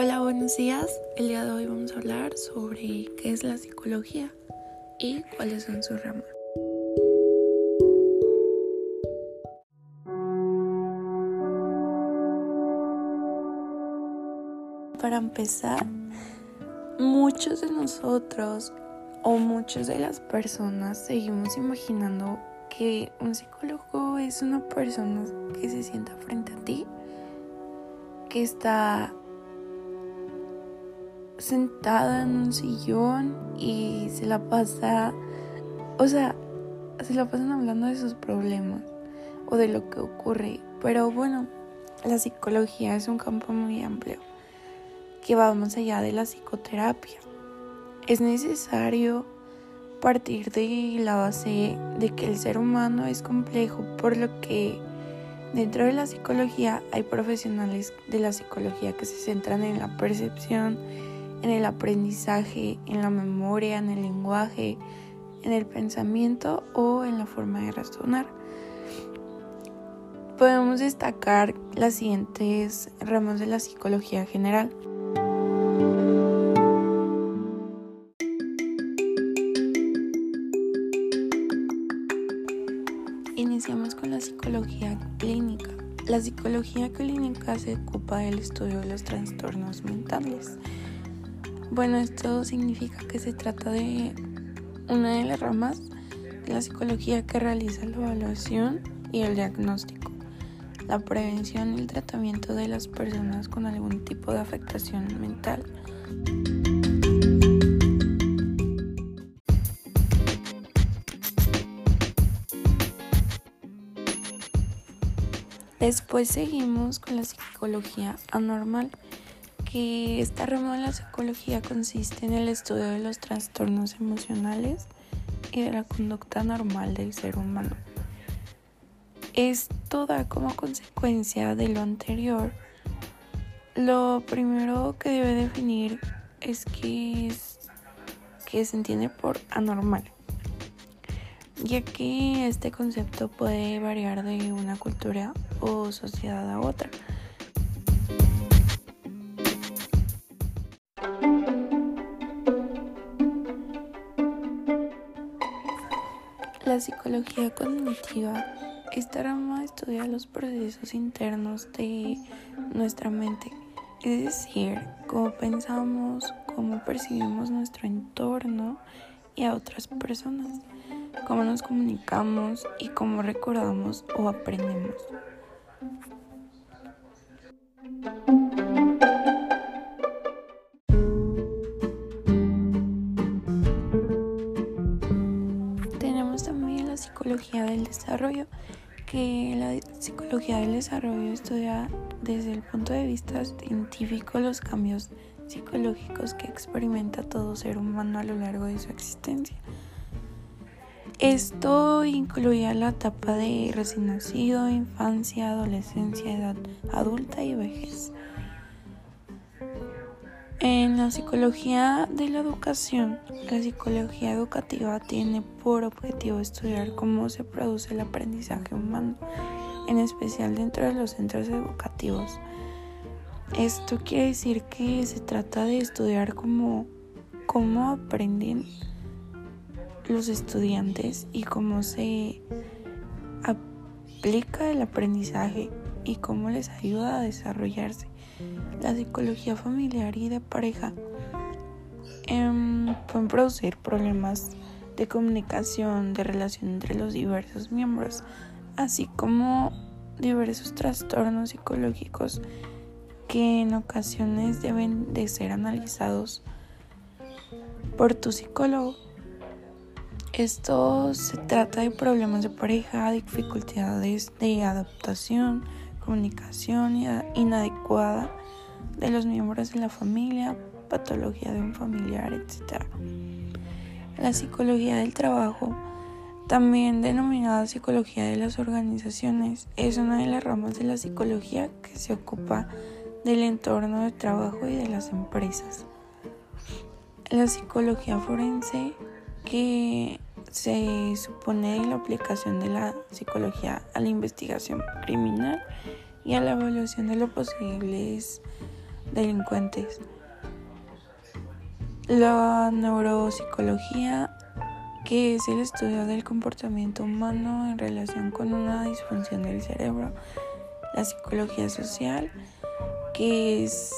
Hola, buenos días. El día de hoy vamos a hablar sobre qué es la psicología y cuáles son sus ramas. Para empezar, muchos de nosotros o muchas de las personas seguimos imaginando que un psicólogo es una persona que se sienta frente a ti, que está sentada en un sillón y se la pasa, o sea, se la pasan hablando de sus problemas o de lo que ocurre. Pero bueno, la psicología es un campo muy amplio que va más allá de la psicoterapia. Es necesario partir de la base de que el ser humano es complejo, por lo que dentro de la psicología hay profesionales de la psicología que se centran en la percepción, en el aprendizaje, en la memoria, en el lenguaje, en el pensamiento o en la forma de razonar. Podemos destacar las siguientes ramas de la psicología general. Iniciamos con la psicología clínica. La psicología clínica se ocupa del estudio de los trastornos mentales. Bueno, esto significa que se trata de una de las ramas de la psicología que realiza la evaluación y el diagnóstico, la prevención y el tratamiento de las personas con algún tipo de afectación mental. Después seguimos con la psicología anormal que esta rama de la psicología consiste en el estudio de los trastornos emocionales y de la conducta normal del ser humano. Esto da como consecuencia de lo anterior. Lo primero que debe definir es que, se entiende por anormal, ya que este concepto puede variar de una cultura o sociedad a otra. La psicología cognitiva, esta rama estudia los procesos internos de nuestra mente, es decir, cómo pensamos, cómo percibimos nuestro entorno y a otras personas, cómo nos comunicamos y cómo recordamos o aprendemos. Psicología del desarrollo, que la psicología del desarrollo estudia desde el punto de vista científico los cambios psicológicos que experimenta todo ser humano a lo largo de su existencia. Esto incluye la etapa de recién nacido, infancia, adolescencia, edad adulta y vejez. En la psicología de la educación, la psicología educativa tiene por objetivo estudiar cómo se produce el aprendizaje humano, en especial dentro de los centros educativos. Esto quiere decir que se trata de estudiar cómo, cómo aprenden los estudiantes y cómo se aplica el aprendizaje y cómo les ayuda a desarrollarse la psicología familiar y de pareja em, pueden producir problemas de comunicación, de relación entre los diversos miembros, así como diversos trastornos psicológicos que en ocasiones deben de ser analizados por tu psicólogo. Esto se trata de problemas de pareja, dificultades de adaptación, comunicación inadecuada de los miembros de la familia, patología de un familiar, etc. La psicología del trabajo, también denominada psicología de las organizaciones, es una de las ramas de la psicología que se ocupa del entorno de trabajo y de las empresas. La psicología forense, que se supone la aplicación de la psicología a la investigación criminal y a la evaluación de los posibles delincuentes. La neuropsicología, que es el estudio del comportamiento humano en relación con una disfunción del cerebro. La psicología social, que es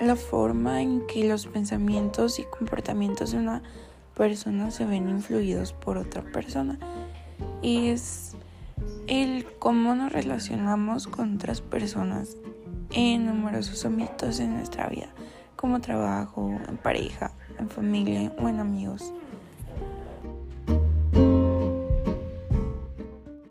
la forma en que los pensamientos y comportamientos de una persona se ven influidos por otra persona. Y es el cómo nos relacionamos con otras personas en numerosos ámbitos en nuestra vida, como trabajo, en pareja, en familia o en amigos.